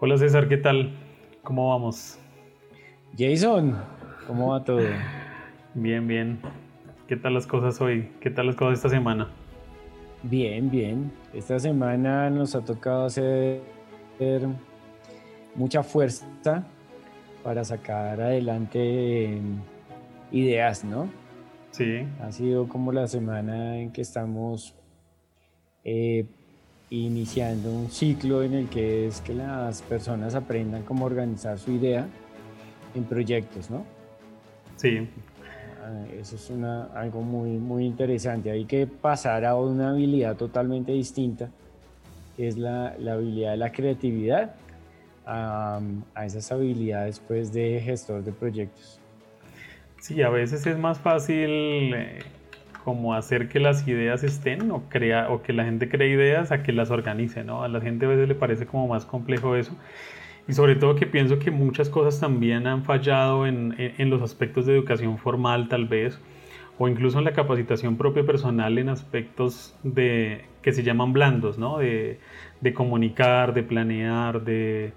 Hola César, ¿qué tal? ¿Cómo vamos? Jason, ¿cómo va todo? Bien, bien. ¿Qué tal las cosas hoy? ¿Qué tal las cosas esta semana? Bien, bien. Esta semana nos ha tocado hacer mucha fuerza para sacar adelante ideas, ¿no? Sí. Ha sido como la semana en que estamos eh, iniciando un ciclo en el que es que las personas aprendan cómo organizar su idea en proyectos, ¿no? Sí. Ah, eso es una, algo muy, muy interesante. Hay que pasar a una habilidad totalmente distinta, que es la, la habilidad de la creatividad, a, a esas habilidades pues, de gestor de proyectos. Sí, a veces es más fácil eh, como hacer que las ideas estén o, crea, o que la gente cree ideas a que las organice, ¿no? A la gente a veces le parece como más complejo eso. Y sobre todo que pienso que muchas cosas también han fallado en, en, los aspectos de educación formal tal vez, o incluso en la capacitación propia personal en aspectos de, que se llaman blandos, ¿no? De, de comunicar, de planear, de,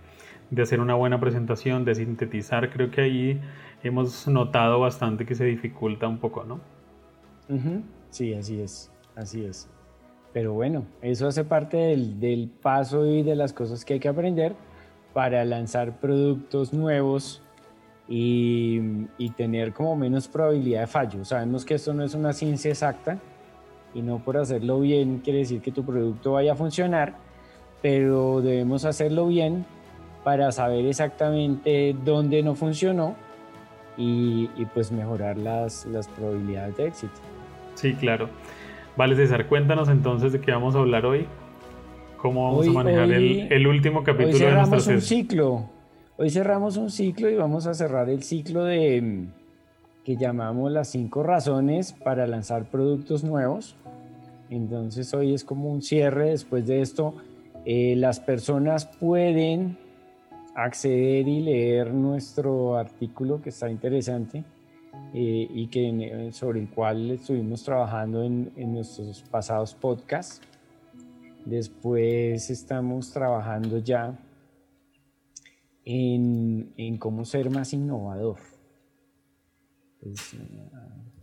de hacer una buena presentación, de sintetizar. Creo que ahí hemos notado bastante que se dificulta un poco, ¿no? Sí, así es, así es. Pero bueno, eso hace parte del, del paso y de las cosas que hay que aprender para lanzar productos nuevos y, tener como menos probabilidad de fallo. Sabemos que esto no es una ciencia exacta y no por hacerlo bien quiere decir que tu producto vaya a funcionar, pero debemos hacerlo bien para saber exactamente dónde no funcionó y, pues mejorar las, las probabilidades de éxito. Sí, claro. Vale, César, cuéntanos entonces de qué vamos a hablar hoy. ¿Cómo vamos a manejar el, último capítulo hoy cerramos de un ciclo. Hoy cerramos un ciclo y vamos a cerrar el ciclo de mm, que llamamos las cinco razones para lanzar productos nuevos. Entonces hoy es como un cierre. Después de esto, eh, las personas pueden acceder y leer nuestro artículo que está interesante eh, y que, sobre el cual estuvimos trabajando en, nuestros pasados podcasts. Después estamos trabajando ya en, en cómo ser más innovador. Pues,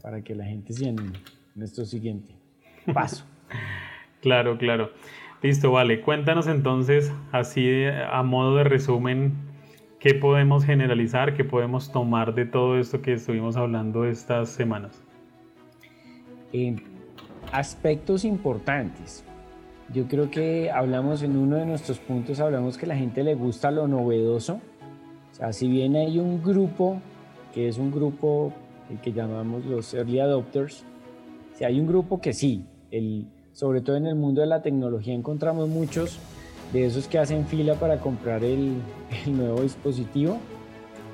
para que la gente se anime. Nuestro siguiente paso. claro, claro. Listo, vale. Cuéntanos entonces, así a modo de resumen, qué podemos generalizar, qué podemos tomar de todo esto que estuvimos hablando estas semanas. Eh, aspectos importantes. Yo creo que hablamos en uno de nuestros puntos, hablamos que a la gente le gusta lo novedoso. O sea, si bien hay un grupo, que es un grupo el que llamamos los early adopters, si hay un grupo que sí, el, sobre todo en el mundo de la tecnología encontramos muchos de esos que hacen fila para comprar el, nuevo dispositivo,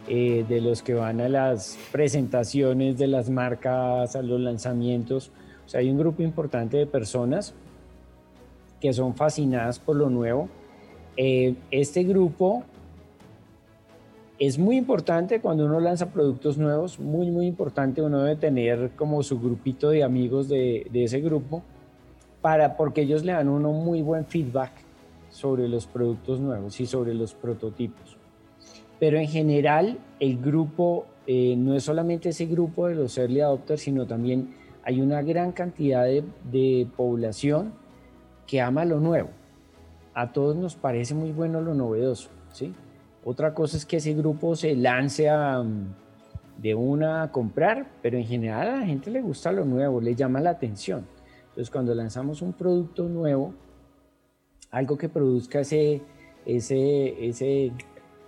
eh, de los que van a las presentaciones de las marcas, a los lanzamientos. O sea, hay un grupo importante de personas que son fascinadas por lo nuevo. Eh, este grupo es muy importante cuando uno lanza productos nuevos, muy, muy importante. Uno debe tener como su grupito de amigos de, ese grupo, para, porque ellos le dan uno muy buen feedback sobre los productos nuevos y sobre los prototipos. Pero en general, el grupo eh, no es solamente ese grupo de los early adopters, sino también hay una gran cantidad de, población que ama lo nuevo. A todos nos parece muy bueno lo novedoso, ¿sí? Otra cosa es que ese grupo se lance mm, de una a comprar, pero en general a la gente le gusta lo nuevo, le llama la atención. Entonces cuando lanzamos un producto nuevo, algo que produzca ese, ese, ese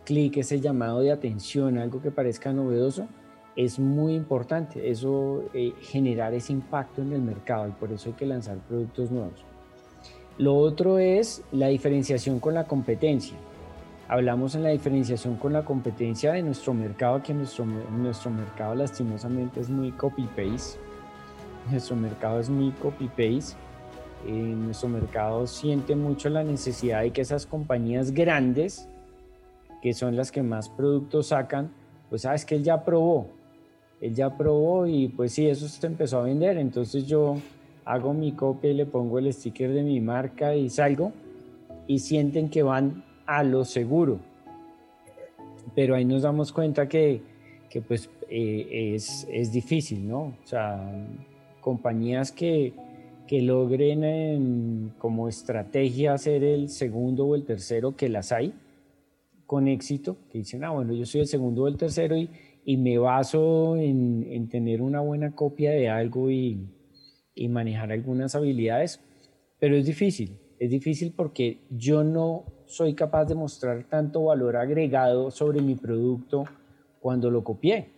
clic, ese llamado de atención, algo que parezca novedoso, es muy importante. Eso eh, generar ese impacto en el mercado y por eso hay que lanzar productos nuevos. Lo otro es la diferenciación con la competencia. Hablamos en la diferenciación con la competencia de nuestro mercado, que nuestro, nuestro mercado lastimosamente es muy copy-paste. Nuestro mercado es muy copy-paste. Nuestro mercado siente mucho la necesidad de que esas compañías grandes, que son las que más productos sacan, pues sabes que él ya probó. Él ya probó y pues sí, eso se empezó a vender. Entonces yo hago mi copia y le pongo el sticker de mi marca y salgo y sienten que van a lo seguro. Pero ahí nos damos cuenta que, que pues eh, es, es, difícil, ¿no? O sea, compañías que, que logren como estrategia ser el segundo o el tercero, que las hay con éxito, que dicen, ah, bueno, yo soy el segundo o el tercero y, y me baso en, en, tener una buena copia de algo y, y manejar algunas habilidades, pero es difícil, es difícil porque yo no soy capaz de mostrar tanto valor agregado sobre mi producto cuando lo copié.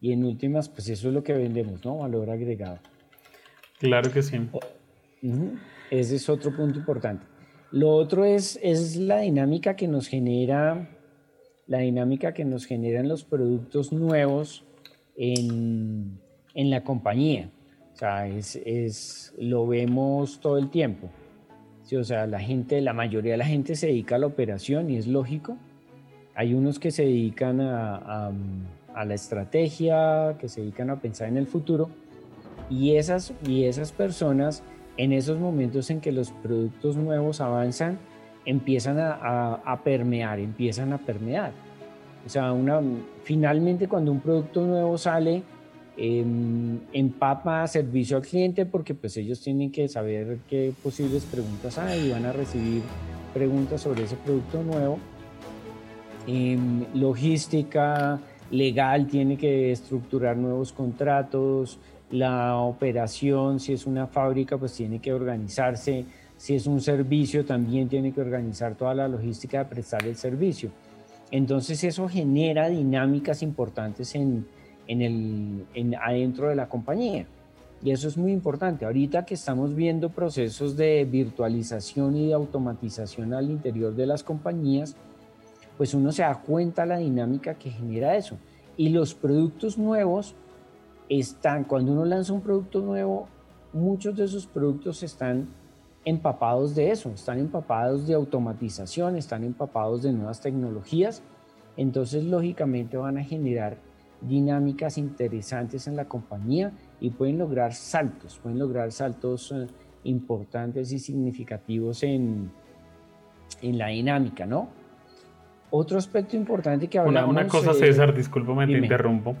Y en últimas, pues eso es lo que vendemos, ¿no? Valor agregado. Claro que sí. Ese es otro punto importante. Lo otro es, es la dinámica que nos genera, la dinámica que nos generan los productos nuevos en, en la compañía. O sea, es, es, lo vemos todo el tiempo. Sí, o sea, la gente, la mayoría de la gente se dedica a la operación y es lógico. Hay unos que se dedican a, a, a la estrategia, que se dedican a pensar en el futuro. Y esas, y esas personas en esos momentos en que los productos nuevos avanzan, empiezan a, a, permear, empiezan a permear. O sea, una, finalmente cuando un producto nuevo sale, eh, empapa servicio al cliente porque pues ellos tienen que saber qué posibles preguntas hay y van a recibir preguntas sobre ese producto nuevo. Eh, logística, legal tiene que estructurar nuevos contratos, la operación, si es una fábrica, pues tiene que organizarse, si es un servicio, también tiene que organizar toda la logística de prestar el servicio. Entonces eso genera dinámicas importantes en, en el, en, adentro de la compañía. Y eso es muy importante. Ahorita que estamos viendo procesos de virtualización y de automatización al interior de las compañías, pues uno se da cuenta la dinámica que genera eso. Y los productos nuevos están, cuando uno lanza un producto nuevo, muchos de esos productos están empapados de eso, están empapados de automatización, están empapados de nuevas tecnologías, entonces lógicamente van a generar dinámicas interesantes en la compañía y pueden lograr saltos, pueden lograr saltos eh, importantes y significativos en, en la dinámica, ¿no? Otro aspecto importante que hablamos... Una, una cosa, eh, César, discúlpame, te interrumpo.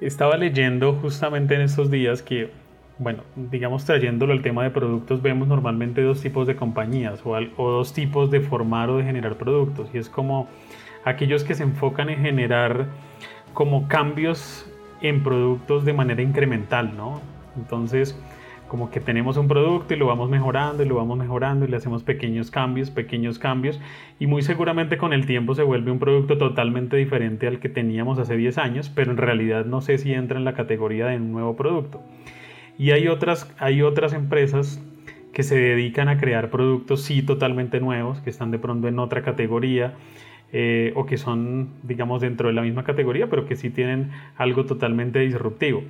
Estaba leyendo justamente en estos días que, bueno, digamos trayéndolo al tema de productos, vemos normalmente dos tipos de compañías o, o dos tipos de formar o de generar productos. Y es como aquellos que se enfocan en generar como cambios en productos de manera incremental, ¿no? Entonces, como que tenemos un producto y lo vamos mejorando y lo vamos mejorando y le hacemos pequeños cambios, pequeños cambios y muy seguramente con el tiempo se vuelve un producto totalmente diferente al que teníamos hace 10 años, pero en realidad no sé si entra en la categoría de un nuevo producto. Y hay otras, hay otras empresas que se dedican a crear productos sí totalmente nuevos, que están de pronto en otra categoría eh, o que son, digamos, dentro de la misma categoría, pero que sí tienen algo totalmente disruptivo.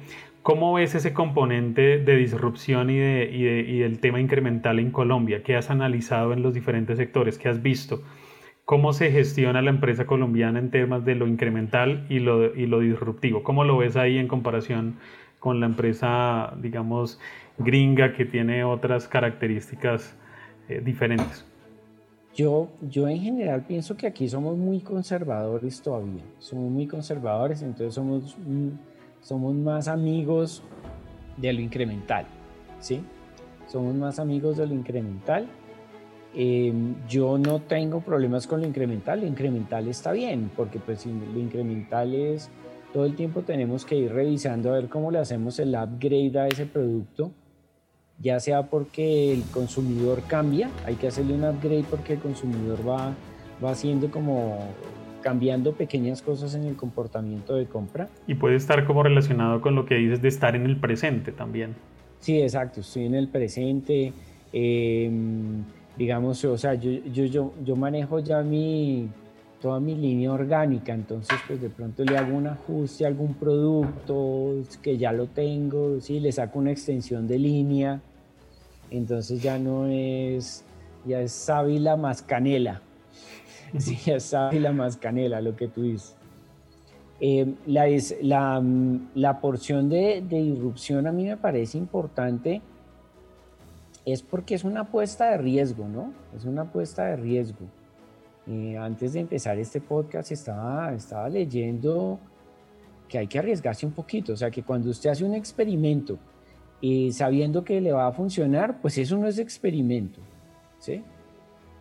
¿Cómo ves ese componente de disrupción y, de, y, de, y, del tema incremental en Colombia? ¿Qué has analizado en los diferentes sectores? ¿Qué has visto? ¿Cómo se gestiona la empresa colombiana en temas de lo incremental y lo, y lo disruptivo? ¿Cómo lo ves ahí en comparación con la empresa, digamos, gringa que tiene otras características eh, diferentes? Yo, yo en general pienso que aquí somos muy conservadores todavía, somos muy conservadores, entonces somos, somos más amigos de lo incremental, ¿sí? Somos más amigos de lo incremental. Eh, yo no tengo problemas con lo incremental, lo incremental está bien, porque pues lo incremental es, todo el tiempo tenemos que ir revisando a ver cómo le hacemos el upgrade a ese producto ya sea porque el consumidor cambia, hay que hacerle un upgrade porque el consumidor va, va haciendo como cambiando pequeñas cosas en el comportamiento de compra. Y puede estar como relacionado con lo que dices de estar en el presente también. Sí, exacto, estoy en el presente. Em, digamos, o sea, yo, yo, yo, yo manejo ya mi, toda mi línea orgánica, entonces pues de pronto le hago un ajuste a algún producto que ya lo tengo, ¿sí? le saco una extensión de línea entonces ya no es, ya es sábila más canela. Sí, ya es sábila más canela lo que tú dices. Eh, la, la, la, porción de, de irrupción a mí me parece importante es porque es una apuesta de riesgo, ¿no? Es una apuesta de riesgo. eh, antes de empezar este podcast estaba, estaba leyendo que hay que arriesgarse un poquito, o sea que cuando usted hace un experimento y sabiendo que le va a funcionar, pues eso no es experimento, ¿sí?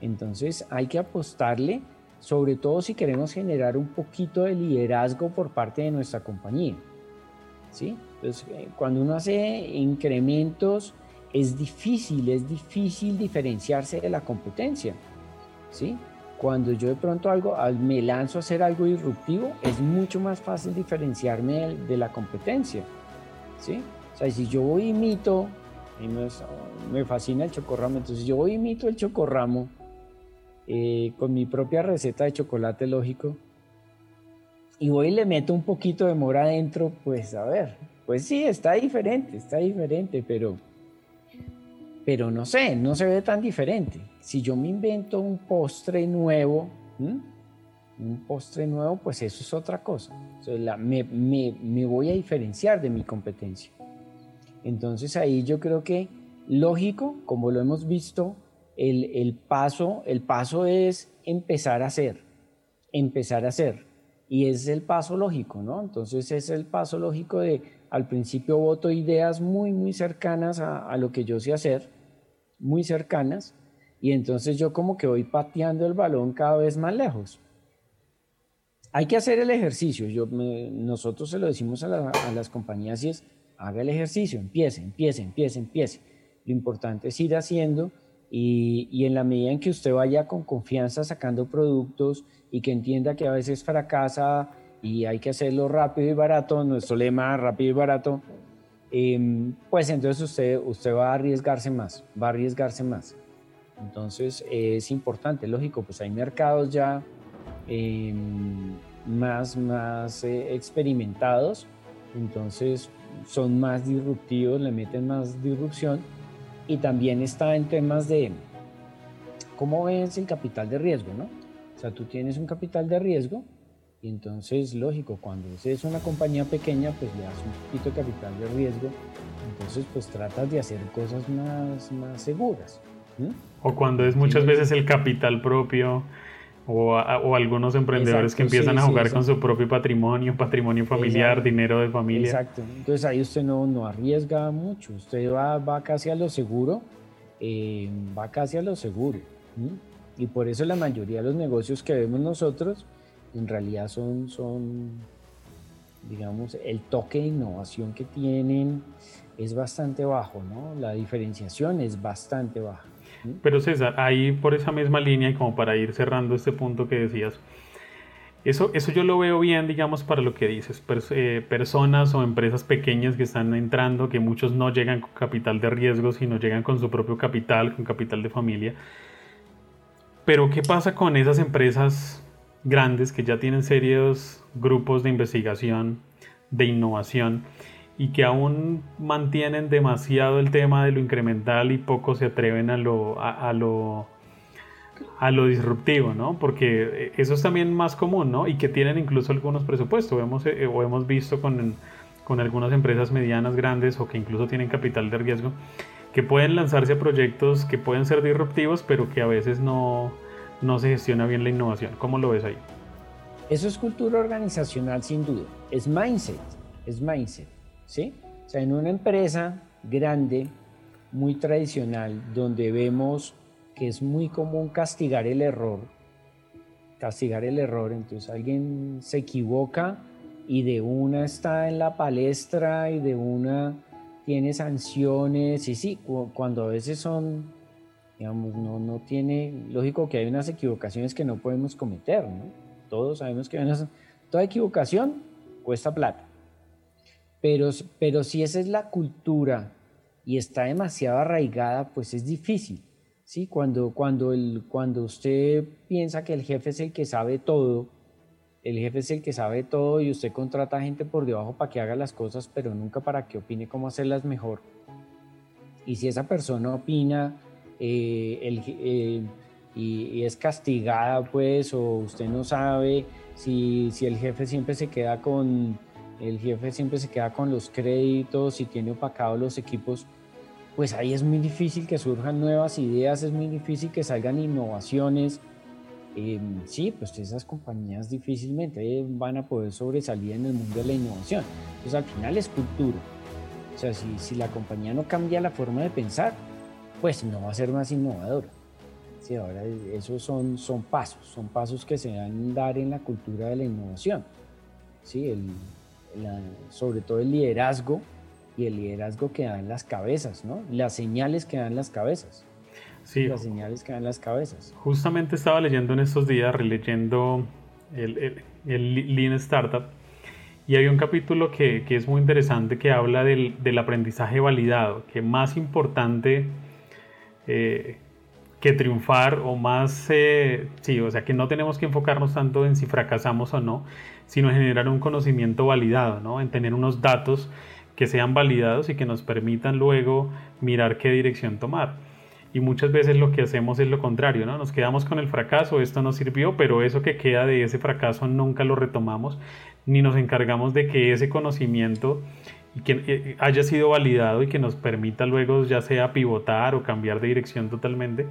Entonces hay que apostarle, sobre todo si queremos generar un poquito de liderazgo por parte de nuestra compañía, ¿sí? Entonces eh, cuando uno hace incrementos es difícil, es difícil diferenciarse de la competencia, ¿sí? Cuando yo de pronto algo, me lanzo a hacer algo disruptivo, es mucho más fácil diferenciarme de, la competencia, ¿sí? O sea, si yo imito, me, fascina el chocorramo, entonces yo imito el chocorramo eh, con mi propia receta de chocolate lógico y voy y le meto un poquito de mora adentro, pues a ver, pues sí, está diferente, está diferente, pero pero no sé, no se ve tan diferente. Si yo me invento un postre nuevo, un postre nuevo, pues eso es otra cosa. me, voy a diferenciar de mi competencia. Entonces ahí yo creo que lógico, como lo hemos visto, el, paso, el paso es empezar a hacer, empezar a hacer. Y es el paso lógico, ¿no? Entonces es el paso lógico de, al principio voto ideas muy, muy cercanas a, lo que yo sé hacer muy cercanas y entonces yo como que voy pateando el balón cada vez más lejos. Hay que hacer el ejercicio. Yo, nosotros se lo decimos a, las compañías es, haga el ejercicio, empiece, empiece, empiece, empiece. Lo importante es ir haciendo y, y, en la medida en que usted vaya con confianza sacando productos y que entienda que a veces fracasa y hay que hacerlo rápido y barato, nuestro lema rápido y barato, Em, pues entonces usted, usted va a arriesgarse más, va a arriesgarse más. Entonces es importante, lógico, pues hay mercados ya em, más, más eh, experimentados, entonces son más disruptivos, le meten más disrupción y también está en temas de cómo ves el capital de riesgo, ¿no? O sea, tú tienes un capital de riesgo, y entonces, lógico, cuando es una compañía pequeña, pues le das un poquito de capital de riesgo. Entonces, pues tratas de hacer cosas más, más seguras. O cuando es muchas veces el capital propio o, o algunos emprendedores que empiezan a jugar con su propio patrimonio, patrimonio familiar, dinero de familia. Exacto. Entonces ahí usted no, no arriesga mucho. Usted va, va casi a lo seguro. Eh, va casi a lo seguro. Y por eso la mayoría de los negocios que vemos nosotros en realidad son, son, digamos, el toque de innovación que tienen es bastante bajo, ¿no? La diferenciación es bastante baja. Pero César, ahí por esa misma línea y como para ir cerrando este punto que decías, eso, eso yo lo veo bien, digamos, para lo que dices, eh, personas o empresas pequeñas que están entrando, que muchos no llegan con capital de riesgo, sino llegan con su propio capital, con capital de familia. Pero ¿qué pasa con esas empresas grandes que ya tienen serios grupos de investigación, de innovación y que aún mantienen demasiado el tema de lo incremental y poco se atreven a lo, a, lo, a lo disruptivo, ¿no? Porque eso es también más común, ¿no? Y que tienen incluso algunos presupuestos. Hemos, eh, o hemos visto con, con algunas empresas medianas, grandes o que incluso tienen capital de riesgo, que pueden lanzarse a proyectos que pueden ser disruptivos, pero que a veces no, no se gestiona bien la innovación. ¿Cómo lo ves ahí? Eso es cultura organizacional sin duda. Es mindset, es mindset, ¿sí? O sea, en una empresa grande, muy tradicional, donde vemos que es muy común castigar el error, castigar el error, entonces alguien se equivoca y de una está en la palestra y de una tiene sanciones, y sí, cuando a veces son digamos, no, no tiene, lógico que hay unas equivocaciones que no podemos cometer, ¿no? Todos sabemos que toda equivocación cuesta plata. Pero, pero si esa es la cultura y está demasiado arraigada, pues es difícil. ¿sí? Cuando, cuando, el, cuando usted piensa que el jefe es el que sabe todo, el jefe es el que sabe todo y usted contrata gente por debajo para que haga las cosas, pero nunca para que opine cómo hacerlas mejor. Y si esa persona opina eh, el, eh, y, es castigada, pues, o usted no sabe si, si, el jefe siempre se queda con el jefe siempre se queda con los créditos y tiene opacados los equipos, pues ahí es muy difícil que surjan nuevas ideas, es muy difícil que salgan innovaciones. em, sí, pues esas compañías difícilmente van a poder sobresalir en el mundo de la innovación. Entonces al final es cultura. O sea, si, si la compañía no cambia la forma de pensar, pues no va a ser más innovadora. Sí, ahora esos son, son pasos, son pasos que se dan dar en la cultura de la innovación. Sí, el, sobre todo el liderazgo y el liderazgo que dan las cabezas, ¿no? Las señales que dan las cabezas. Sí. Las señales que dan las cabezas. Justamente estaba leyendo en estos días, releyendo el, el, el Lean Startup, y hay un capítulo que, que es muy interesante que habla del, del, aprendizaje validado, que más importante eh, que triunfar o más, eh, sí, o sea, que no tenemos que enfocarnos tanto en si fracasamos o no, sino en generar un conocimiento validado, ¿no? En tener unos datos que sean validados y que nos permitan luego mirar qué dirección tomar. Y muchas veces lo que hacemos es lo contrario, ¿no? Nos quedamos con el fracaso, esto no sirvió, pero eso que queda de ese fracaso nunca lo retomamos, ni nos encargamos de que ese conocimiento y que eh, haya sido validado y que nos permita luego ya sea pivotar o cambiar de dirección totalmente.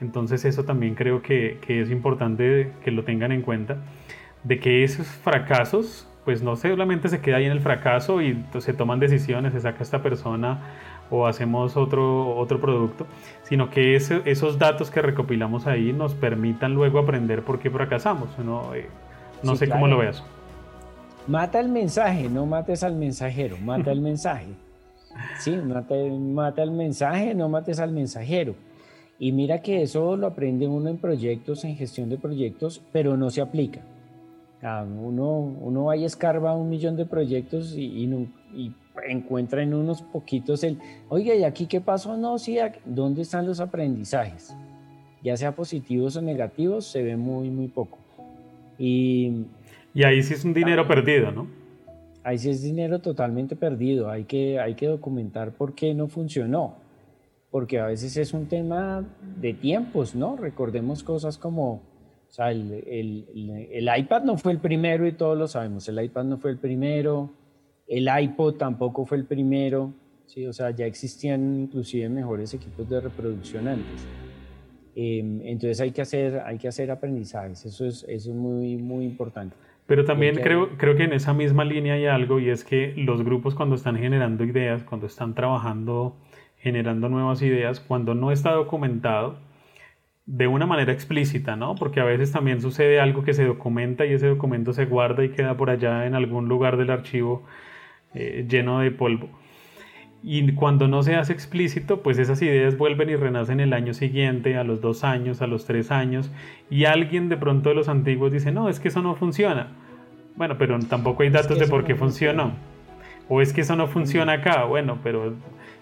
Entonces eso también creo que, que es importante que lo tengan en cuenta, de que esos fracasos, pues no solamente se queda ahí en el fracaso y se toman decisiones, se saca esta persona o hacemos otro, otro producto, sino que esos datos que recopilamos ahí nos permitan luego aprender por qué fracasamos. No, eh, no sé cómo lo veas. Mata el mensaje, no mates al mensajero, mata el mensaje. Sí, mata, el mensaje, no mates al mensajero. Y mira que eso lo aprende uno en proyectos, en gestión de proyectos, pero no se aplica. Uno, uno va y escarba un millón de proyectos y, y, encuentra en unos poquitos el, oiga, ¿y aquí qué pasó? No, sí, ¿dónde están los aprendizajes? Ya sea positivos o negativos, se ve muy, muy poco. Y y ahí sí es un dinero perdido, ¿no? Ahí sí es dinero totalmente perdido. Hay que, hay que documentar por qué no funcionó. Porque a veces es un tema de tiempos, ¿no? Recordemos cosas como, o sea, el, el, el, iPad no fue el primero y todos lo sabemos. El iPad no fue el primero. El iPod tampoco fue el primero. Sí, o sea, ya existían inclusive mejores equipos de reproducción antes. Em, entonces hay que hacer, hay que hacer aprendizajes. Eso es, eso es muy, muy importante. Pero también creo, creo que en esa misma línea hay algo y es que los grupos cuando están generando ideas, cuando están trabajando, generando nuevas ideas, cuando no está documentado de una manera explícita, ¿no? Porque a veces también sucede algo que se documenta y ese documento se guarda y queda por allá en algún lugar del archivo eh, lleno de polvo. Y cuando no se hace explícito, pues esas ideas vuelven y renacen el año siguiente, a los dos años, a los tres años, y alguien de pronto de los antiguos dice, no, es que eso no funciona. Bueno, pero tampoco hay datos de por qué funcionó. O es que eso no funciona acá. Bueno, pero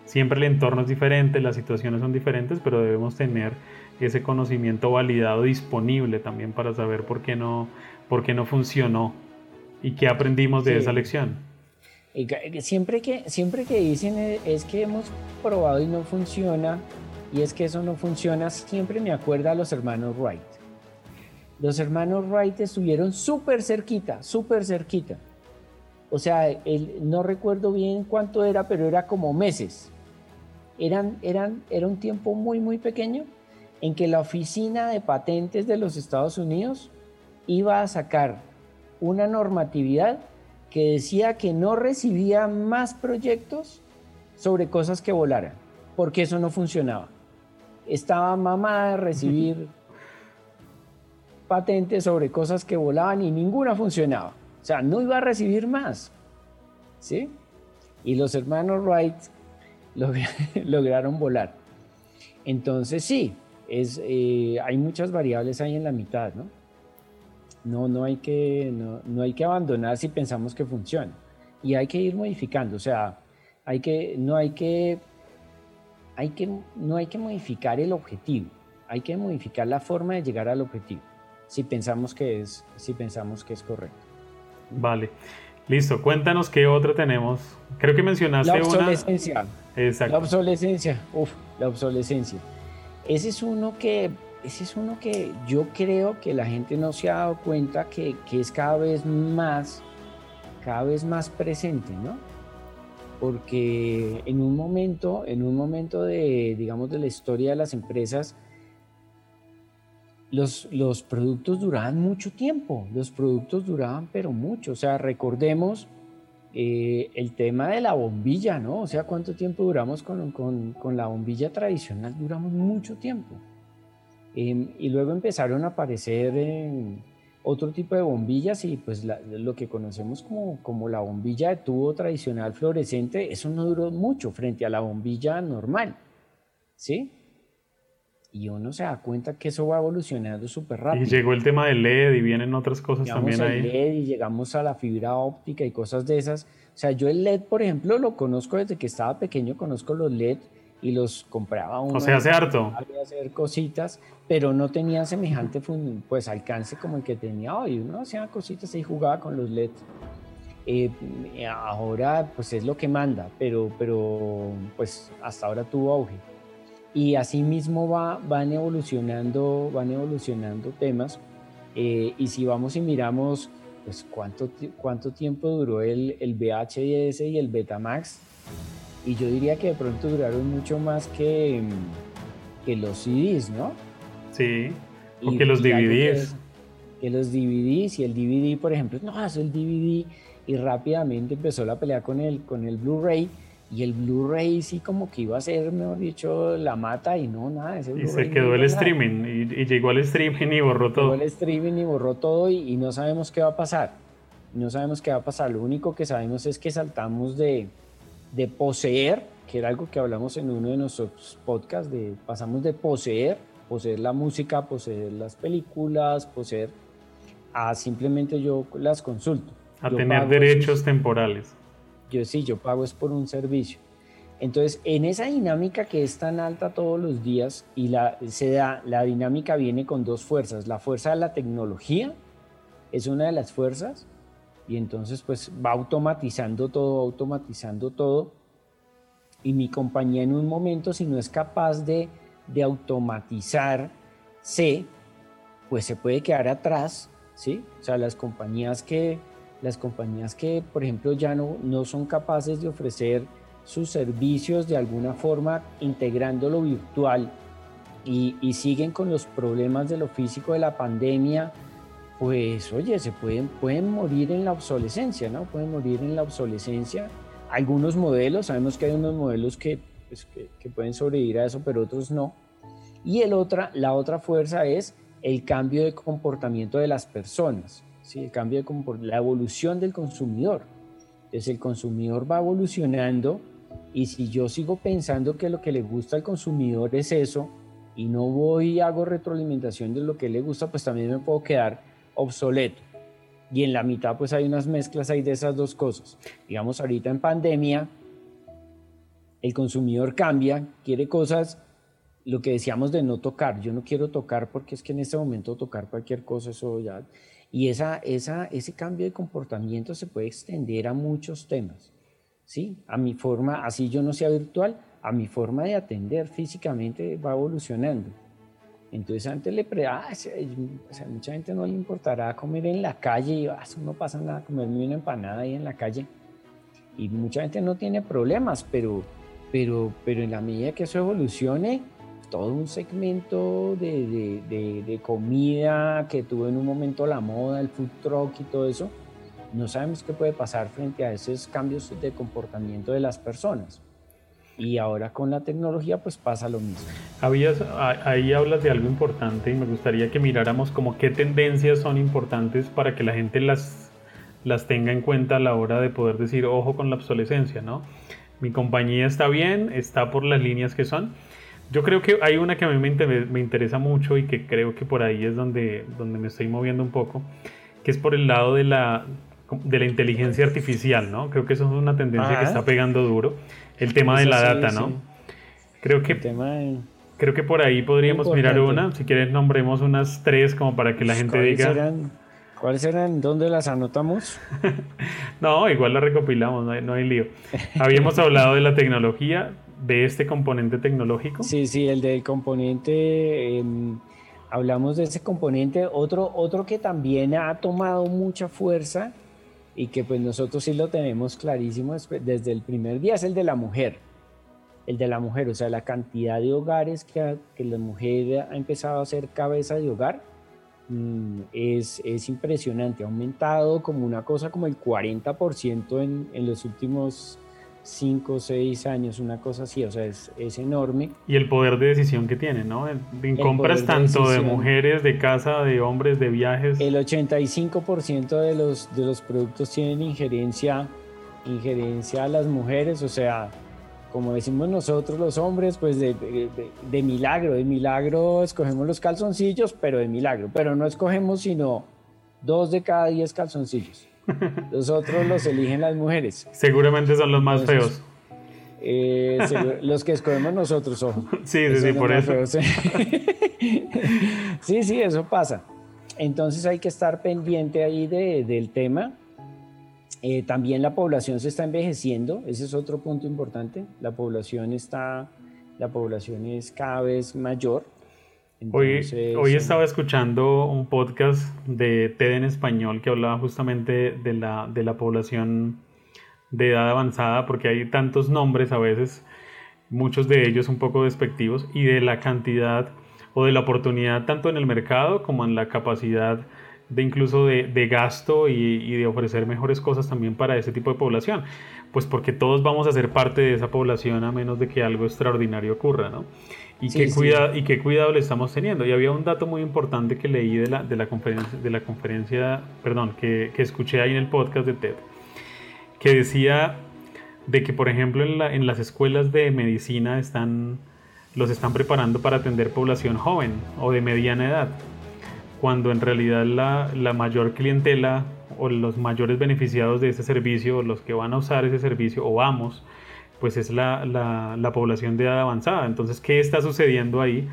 siempre el entorno es diferente, las situaciones son diferentes, pero debemos tener ese conocimiento validado disponible también para saber por qué no, por qué no funcionó y qué aprendimos de esa lección. Siempre que, siempre que dicen eh, es que hemos probado y no funciona, y es que eso no funciona, siempre me acuerda a los hermanos Wright. Los hermanos Wright estuvieron súper cerquita, súper cerquita. O sea, no recuerdo bien cuánto era, pero era como meses. Eran, eran, era un tiempo muy, muy pequeño en que la oficina de patentes de los Estados Unidos iba a sacar una normatividad que decía que no recibía más proyectos sobre cosas que volaran, porque eso no funcionaba. Estaba mamada de recibir patentes sobre cosas que volaban y ninguna funcionaba. O sea, no iba a recibir más. ¿Sí? Y los hermanos Wright lograron volar. Entonces sí, es, eh, hay muchas variables ahí en la mitad, ¿no? No, no, hay que, no, hay que abandonar si pensamos que funciona. Y hay que ir modificando. O sea, hay que, no, hay que, hay que, no hay que modificar el objetivo. Hay que modificar la forma de llegar al objetivo. Si pensamos que es, si pensamos que es correcto. Vale. Listo, cuéntanos qué otro tenemos. Creo que mencionaste la obsolescencia. Exacto. La obsolescencia. Uf, la obsolescencia. Ese es uno que ese es uno que yo creo que la gente no se ha dado cuenta que, es cada vez más, cada vez más presente, ¿no? Porque en un momento, en un momento de, digamos, de la historia de las empresas, los, los productos duraban mucho tiempo, los productos duraban pero mucho, o sea, recordemos eh, el tema de la bombilla, ¿no? O sea, ¿cuánto tiempo duramos con, con, con la bombilla tradicional? Duramos mucho tiempo. Em, y luego empezaron a aparecer otro tipo de bombillas y pues lo que conocemos como, como la bombilla de tubo tradicional fluorescente, eso no duró mucho frente a la bombilla normal, ¿sí? y uno se da cuenta que eso va evolucionando súper rápido. Y llegó el tema del LED y vienen otras cosas también ahí. LED y llegamos a la fibra óptica y cosas de esas. O sea, yo el LED, por ejemplo, lo conozco desde que estaba pequeño, conozco los LED y los compraba uno. O sea, hace harto. hacer cositas, pero no tenía semejante pues alcance como el que tenía hoy. Uno hacía cositas y jugaba con los LED. Eh, ahora pues es lo que manda, pero, pero pues hasta ahora tuvo auge y así mismo va, van, evolucionando, van evolucionando temas. Eh, y si vamos y miramos, pues cuánto, cuánto tiempo duró el, el VHS y el Betamax, y yo diría que de pronto duraron mucho más que, que los CDs, ¿no? Sí, o que los DVDs. Que, los DVDs, y el DVD, por ejemplo, no, es el DVD, y rápidamente empezó la pelea con el, con el Blu-ray, y el Blu-ray sí como que iba a ser, mejor dicho, la mata y no, nada. Ese y se quedó el streaming y, llegó al streaming y borró todo. Llegó el streaming y borró todo y, no sabemos qué va a pasar. No sabemos qué va a pasar. Lo único que sabemos es que saltamos de, de poseer, que era algo que hablamos en uno de nuestros podcasts, de, pasamos de poseer, poseer la música, poseer las películas, poseer, a simplemente yo las consulto. A tener derechos temporales yo sí, yo pago es por un servicio. Entonces, en esa dinámica que es tan alta todos los días y la, se da, la dinámica viene con dos fuerzas. La fuerza de la tecnología es una de las fuerzas y entonces pues va automatizando todo, automatizando todo. Y mi compañía en un momento, si no es capaz de, de automatizarse, pues se puede quedar atrás, ¿sí? O sea, las compañías que las compañías que, por ejemplo, ya no, no son capaces de ofrecer sus servicios de alguna forma integrando lo virtual y, y, siguen con los problemas de lo físico de la pandemia, pues oye, se pueden, pueden morir en la obsolescencia, ¿no? Pueden morir en la obsolescencia. Algunos modelos, sabemos que hay unos modelos que, pues, que, que pueden sobrevivir a eso, pero otros no. Y el otra, la otra fuerza es el cambio de comportamiento de las personas. ¿sí? el cambio de la evolución del consumidor. Entonces el consumidor va evolucionando y si yo sigo pensando que lo que le gusta al consumidor es eso y no voy y hago retroalimentación de lo que le gusta, pues también me puedo quedar obsoleto. Y en la mitad pues hay unas mezclas ahí de esas dos cosas. Digamos ahorita en pandemia, el consumidor cambia, quiere cosas, lo que decíamos de no tocar. Yo no quiero tocar porque es que en este momento tocar cualquier cosa, eso ya y esa, esa, ese cambio de comportamiento se puede extender a muchos temas. ¿sí? A mi forma, así yo no sea virtual, a mi forma de atender físicamente va evolucionando. Entonces antes le pre, ah, o sea, mucha gente no le importará comer en la calle y ah, no pasa nada, comerme una empanada ahí en la calle. Y mucha gente no tiene problemas, pero, pero, pero en la medida que eso evolucione, todo un segmento de, comida que tuvo en un momento la moda, el food truck y todo eso, no sabemos qué puede pasar frente a esos cambios de comportamiento de las personas. Y ahora con la tecnología pues pasa lo mismo. ahí hablas de algo importante y me gustaría que miráramos como qué tendencias son importantes para que la gente las, las tenga en cuenta a la hora de poder decir ojo con la obsolescencia, ¿no? Mi compañía está bien, está por las líneas que son, yo creo que hay una que a mí me, interesa mucho y que creo que por ahí es donde, donde me estoy moviendo un poco, que es por el lado de la, de la inteligencia artificial, ¿no? Creo que eso es una tendencia que está pegando duro. El tema de la data, ¿no? Creo que, creo que por ahí podríamos mirar una. Si quieres, nombremos unas tres como para que la gente diga. ¿Cuáles eran? ¿Dónde las anotamos? no, igual las recopilamos, no hay, no hay lío. Habíamos hablado de la tecnología, de este componente tecnológico? Sí, sí, el del componente, em, hablamos de ese componente, otro, otro que también ha tomado mucha fuerza y que pues nosotros sí lo tenemos clarísimo desde el primer día es el de la mujer. el de la mujer, o sea, la cantidad de hogares que, que la mujer ha empezado a ser cabeza de hogar mm, es, es, impresionante, ha aumentado como una cosa como el 40% en, en los últimos 5 o 6 años, una cosa así, o sea, es, es, enorme. Y el poder de decisión que tiene, ¿no? En compras tanto de, mujeres, de casa, de hombres, de viajes. El 85% de los, de los productos tienen injerencia, injerencia a las mujeres, o sea, como decimos nosotros los hombres, pues de, de, milagro, de milagro escogemos los calzoncillos, pero de milagro, pero no escogemos sino dos de cada diez calzoncillos. Los otros los eligen las mujeres. Seguramente son los más feos. Eh, los que escogemos nosotros, ojo. Sí, sí, sí por eso. sí, sí, eso pasa. Entonces hay que estar pendiente ahí de, del tema. Eh, también la población se está envejeciendo, ese es otro punto importante. La población está, la población es cada vez mayor hoy, hoy estaba escuchando un podcast de TED en español que hablaba justamente de la, de la población de edad avanzada, porque hay tantos nombres a veces, muchos de ellos un poco despectivos, y de la cantidad o de la oportunidad tanto en el mercado como en la capacidad de incluso de, de gasto y, y, de ofrecer mejores cosas también para ese tipo de población. Pues porque todos vamos a ser parte de esa población a menos de que algo extraordinario ocurra, ¿no? Y, qué y qué cuidado le estamos teniendo. Y había un dato muy importante que leí de la, de la conferencia, de la conferencia perdón, que, que, escuché ahí en el podcast de TED, que decía de que, por ejemplo, en, la, en las escuelas de medicina están, los están preparando para atender población joven o de mediana edad, cuando en realidad la, la mayor clientela o los mayores beneficiados de ese servicio, los que van a usar ese servicio o vamos, pues es la, la, población de edad avanzada. Entonces, ¿qué está sucediendo ahí?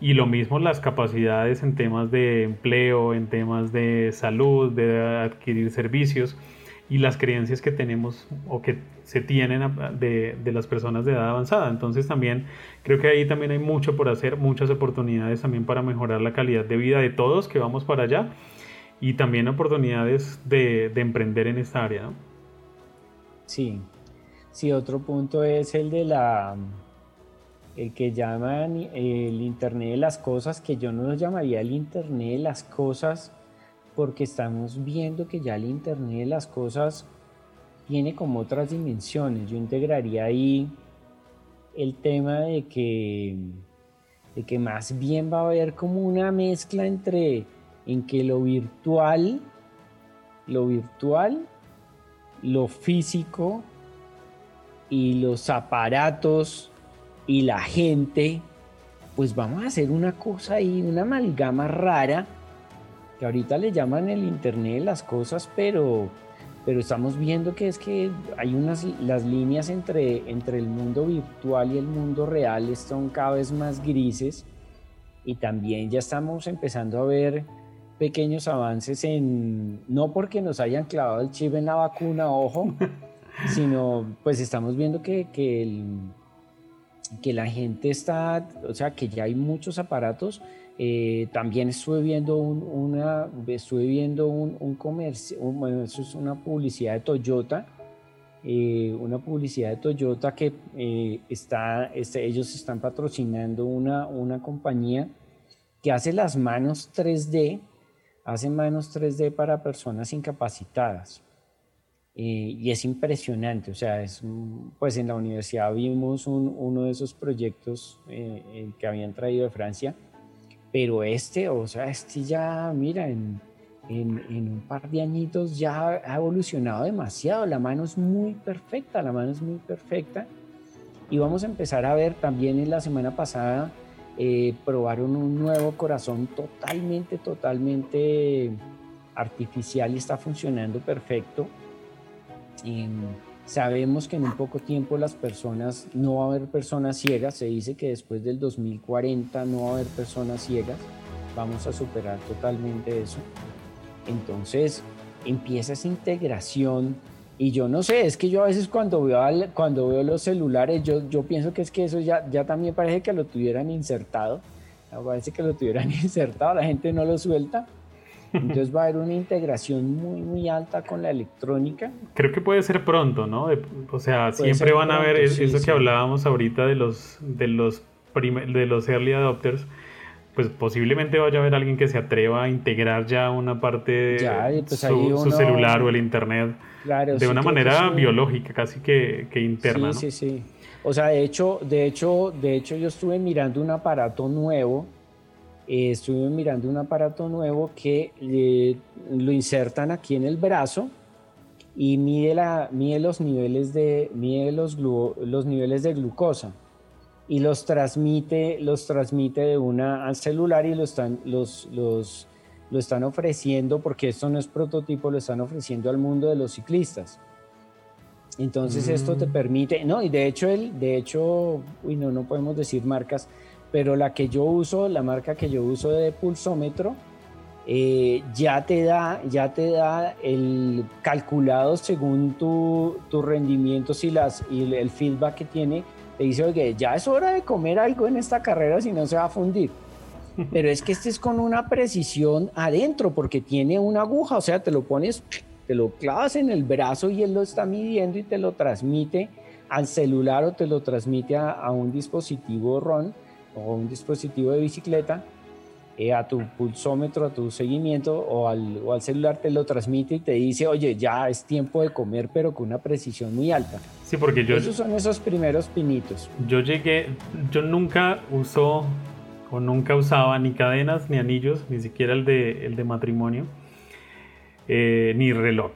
Y lo mismo las capacidades en temas de empleo, en temas de salud, de adquirir servicios y las creencias que tenemos o que se tienen de, de, las personas de edad avanzada. Entonces también creo que ahí también hay mucho por hacer, muchas oportunidades también para mejorar la calidad de vida de todos que vamos para allá y también oportunidades de, de emprender en esta área. Sí, Sí, otro punto es el de la, el que llaman el Internet de las Cosas, que yo no lo llamaría el Internet de las Cosas, porque estamos viendo que ya el Internet de las Cosas tiene como otras dimensiones. Yo integraría ahí el tema de que, de que más bien va a haber como una mezcla entre en que lo virtual, lo virtual, lo físico y los aparatos y la gente, pues vamos a hacer una cosa ahí, una amalgama rara, que ahorita le llaman el Internet las cosas, pero, pero estamos viendo que es que hay unas, las líneas entre, entre el mundo virtual y el mundo real son cada vez más grises y también ya estamos empezando a ver pequeños avances en, no porque nos hayan clavado el chip en la vacuna, ojo, sino pues estamos viendo que, que, la gente está, o sea, que ya hay muchos aparatos. Eh, también estuve viendo un, una, estuve viendo un, un comercio, bueno, eso es una publicidad de Toyota, eh, una publicidad de Toyota que eh, está, este, ellos están patrocinando una, una compañía que hace las manos 3D, hace manos 3D para personas incapacitadas. Eh, y es impresionante, o sea, es, pues en la universidad vimos uno de esos proyectos eh, que habían traído de Francia, pero este, o sea, este ya, mira, en, en, en, un par de añitos ya ha evolucionado demasiado, la mano es muy perfecta, la mano es muy perfecta, y vamos a empezar a ver también en la semana pasada, eh, probaron un nuevo corazón totalmente, totalmente artificial y está funcionando perfecto sabemos que en un poco tiempo las personas, no va a haber personas ciegas, se dice que después del 2040 no va a haber personas ciegas, vamos a superar totalmente eso. Entonces empieza esa integración y yo no sé, es que yo a veces cuando veo, cuando veo los celulares, yo, yo pienso que es que eso ya, ya también parece que lo tuvieran insertado, parece que lo tuvieran insertado, la gente no lo suelta Entonces va a haber una integración muy, muy alta con la electrónica. Creo que puede ser pronto, ¿no? o sea, siempre van a haber eso que hablábamos ahorita de los, de, los de los early adopters. Pues posiblemente vaya a haber alguien que se atreva a integrar ya una parte de pues su, celular o el internet de una manera biológica, casi que, que interna. Sí, sí, sí. O sea, de hecho, de hecho, de hecho, yo estuve mirando un aparato nuevo eh, estuve mirando un aparato nuevo que eh, lo insertan aquí en el brazo y mide, la, mide los niveles de, mide los, los niveles de glucosa y los transmite, los transmite de una al celular y lo están, los, los, lo están ofreciendo, porque esto no es prototipo, lo están ofreciendo al mundo de los ciclistas. Entonces esto te mm. permite, no, y de hecho, el, de hecho, uy, no, no podemos decir marcas, pero la que yo uso, la marca que yo uso de pulsómetro, eh, ya te da, ya te da el calculado según tu, tu rendimiento y, las, y el feedback que tiene, te dice, oye, ya es hora de comer algo en esta carrera si no se va a fundir. Pero es que este es con una precisión adentro, porque tiene una aguja, o sea, te lo pones, te lo clavas en el brazo y él lo está midiendo y te lo transmite al celular o te lo transmite a, a un dispositivo RON o un dispositivo de bicicleta, eh, a tu pulsómetro, a tu seguimiento o al, o al, celular te lo transmite y te dice, oye, ya es tiempo de comer, pero con una precisión muy alta. Sí, porque yo... Esos son esos primeros pinitos. Yo llegué, yo nunca uso o nunca usaba ni cadenas ni anillos, ni siquiera el de, el de matrimonio, eh, ni reloj.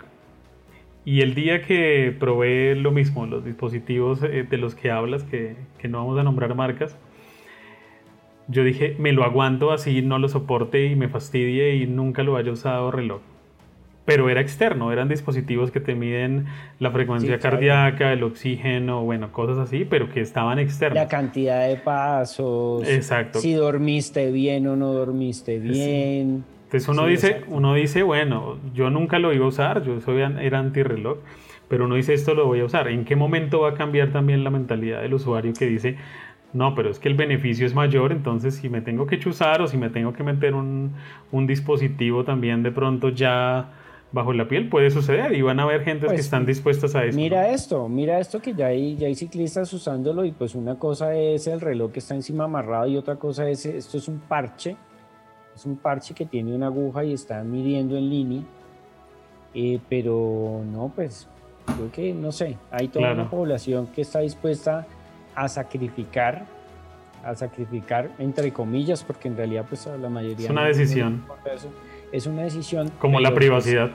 Y el día que probé lo mismo, los dispositivos eh, de los que hablas, que, que no vamos a nombrar marcas, yo dije, me lo aguanto así, no lo soporte y me fastidie y nunca lo haya usado reloj. Pero era externo, eran dispositivos que te miden la frecuencia cardíaca, el oxígeno, bueno, cosas así, pero que estaban externos. La cantidad de pasos. Exacto. Si dormiste bien o no dormiste bien. Entonces uno dice, uno dice, bueno, yo nunca lo iba a usar, yo soy era antirreloj, pero uno dice esto lo voy a usar. ¿En qué momento va a cambiar también la mentalidad del usuario que dice, no, pero es que el beneficio es mayor, entonces si me tengo que chuzar o si me tengo que meter un, dispositivo también de pronto ya bajo la piel puede suceder y van a haber gente que pues, están dispuestas a eso. Mira esto, mira esto que ya hay, ya hay ciclistas usándolo y pues una cosa es el reloj que está encima amarrado y otra cosa es, esto es un parche, es un parche que tiene una aguja y está midiendo en línea, eh, pero no, pues creo que no sé, hay toda una población que está dispuesta a sacrificar, a sacrificar entre comillas, porque en realidad pues la mayoría... Es una decisión. es una decisión. Como la privacidad.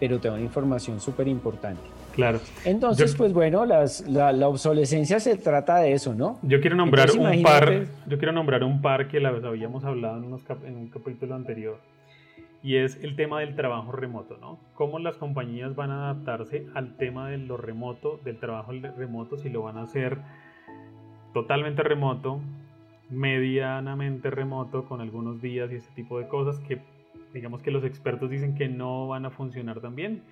pero te da una información súper importante. Claro. Entonces, pues bueno, las, la, la, obsolescencia se trata de eso, ¿no? Yo quiero nombrar un par, yo quiero nombrar un par que la habíamos hablado en, unos en un capítulo anterior y es el tema del trabajo remoto, ¿no? Cómo las compañías van a adaptarse al tema de lo remoto, del trabajo remoto, si lo van a hacer totalmente remoto, medianamente remoto, con algunos días y ese tipo de cosas que digamos que los expertos dicen que no van a funcionar tan bien,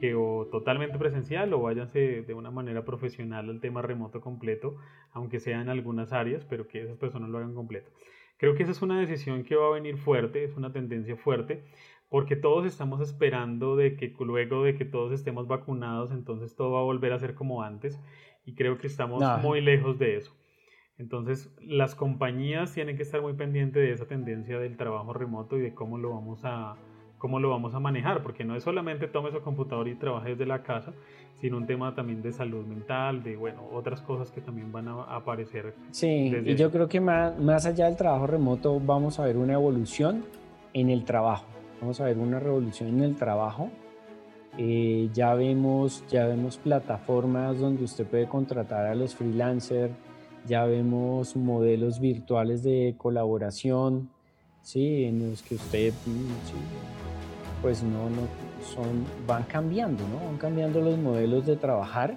que o totalmente presencial o váyanse de una manera profesional al tema remoto completo, aunque sea en algunas áreas, pero que esas personas lo hagan completo. Creo que esa es una decisión que va a venir fuerte, es una tendencia fuerte, porque todos estamos esperando de que luego de que todos estemos vacunados, entonces todo va a volver a ser como antes, y creo que estamos muy lejos de eso. Entonces, las compañías tienen que estar muy pendientes de esa tendencia del trabajo remoto y de cómo lo vamos a, cómo lo vamos a manejar, porque no es solamente tome su computador y trabaje desde la casa, sino un tema también de salud mental, de bueno, otras cosas que también van a aparecer. Sí, y yo creo que más, más allá del trabajo remoto vamos a ver una evolución en el trabajo, vamos a ver una revolución en el trabajo. Eh, ya, vemos, ya vemos plataformas donde usted puede contratar a los freelancers, ya vemos modelos virtuales de colaboración, sí, en los que usted mm, pues no, no, son, van cambiando, ¿no? Van cambiando los modelos de trabajar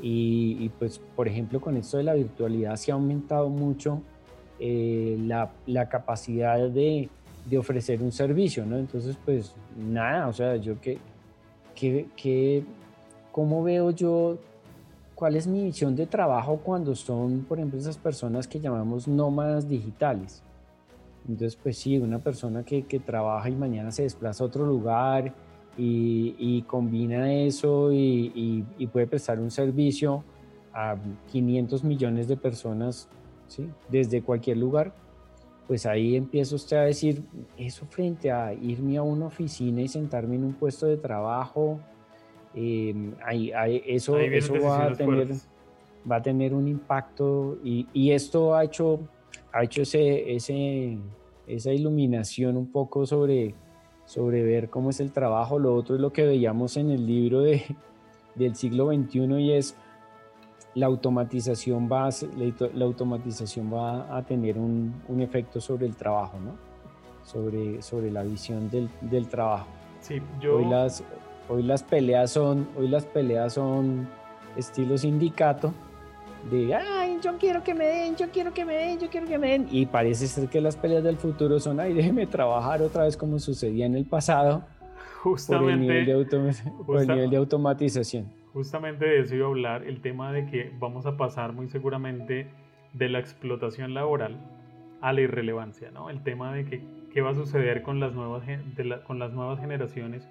y, pues, por ejemplo, con esto de la virtualidad se ha aumentado mucho eh, la, la, capacidad de, de, ofrecer un servicio, ¿no? Entonces, pues, nada, o sea, yo que, que, que, ¿cómo veo yo cuál es mi visión de trabajo cuando son, por ejemplo, esas personas que llamamos nómadas digitales? Entonces, pues sí, una persona que, que trabaja y mañana se desplaza a otro lugar y, y combina eso y, y, puede prestar un servicio a 500 millones de personas, ¿sí? Desde cualquier lugar, pues ahí empieza usted a decir, eso frente a irme a una oficina y sentarme en un puesto de trabajo, em, ahí, eso, eso va, a tener, va a tener un impacto y, y esto ha hecho ha hecho ese, ese, esa iluminación un poco sobre, sobre ver cómo es el trabajo. Lo otro es lo que veíamos en el libro de, del siglo XXI y es la automatización va a, la, automatización va a tener un, un, efecto sobre el trabajo, ¿no? Sobre, sobre la visión del, del trabajo. Sí, yo... Hoy las, hoy las peleas son, hoy las peleas son estilo sindicato, de, yo quiero que me den, yo quiero que me den, yo quiero que me den. Y parece ser que las peleas del futuro son, ay, déjeme trabajar otra vez como sucedía en el pasado. Justamente. Por el nivel de, el nivel de automatización. Justamente de eso iba a hablar, el tema de que vamos a pasar muy seguramente de la explotación laboral a la irrelevancia, ¿no? El tema de que qué va a suceder con las nuevas, con las nuevas generaciones